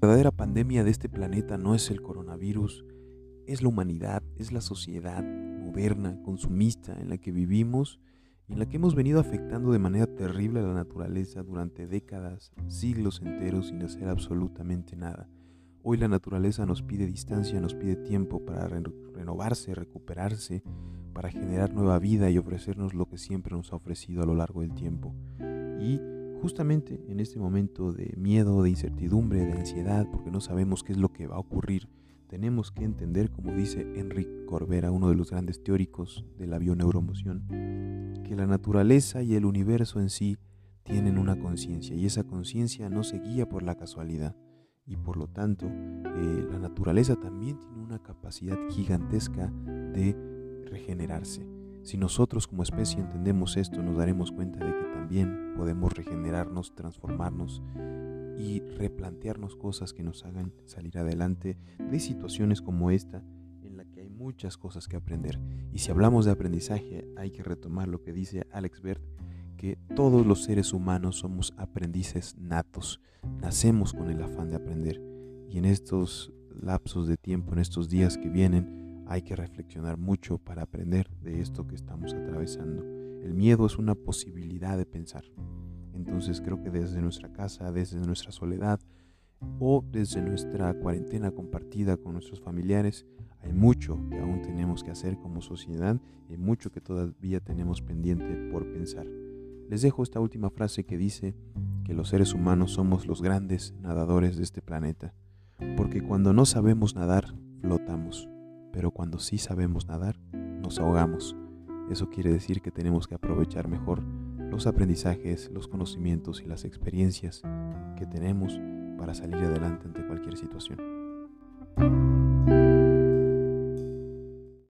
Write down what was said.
La verdadera pandemia de este planeta no es el coronavirus, es la humanidad, es la sociedad moderna, consumista en la que vivimos y en la que hemos venido afectando de manera terrible a la naturaleza durante décadas, siglos enteros sin hacer absolutamente nada. Hoy la naturaleza nos pide distancia, nos pide tiempo para renovarse, recuperarse, para generar nueva vida y ofrecernos lo que siempre nos ha ofrecido a lo largo del tiempo. Y justamente en este momento de miedo, de incertidumbre, de ansiedad, porque no sabemos qué es lo que va a ocurrir, tenemos que entender, como dice Enrique Corbera, uno de los grandes teóricos de la bioneuromoción, que la naturaleza y el universo en sí tienen una conciencia y esa conciencia no se guía por la casualidad y por lo tanto eh, la naturaleza también tiene una capacidad gigantesca de regenerarse. Si nosotros como especie entendemos esto, nos daremos cuenta de que también podemos regenerarnos, transformarnos y replantearnos cosas que nos hagan salir adelante de situaciones como esta en la que hay muchas cosas que aprender. Y si hablamos de aprendizaje, hay que retomar lo que dice Alex Bert, que todos los seres humanos somos aprendices natos, nacemos con el afán de aprender. Y en estos lapsos de tiempo, en estos días que vienen, hay que reflexionar mucho para aprender de esto que estamos atravesando. El miedo es una posibilidad de pensar. Entonces creo que desde nuestra casa, desde nuestra soledad o desde nuestra cuarentena compartida con nuestros familiares, hay mucho que aún tenemos que hacer como sociedad y mucho que todavía tenemos pendiente por pensar. Les dejo esta última frase que dice que los seres humanos somos los grandes nadadores de este planeta, porque cuando no sabemos nadar, flotamos, pero cuando sí sabemos nadar, nos ahogamos. Eso quiere decir que tenemos que aprovechar mejor los aprendizajes, los conocimientos y las experiencias que tenemos para salir adelante ante cualquier situación.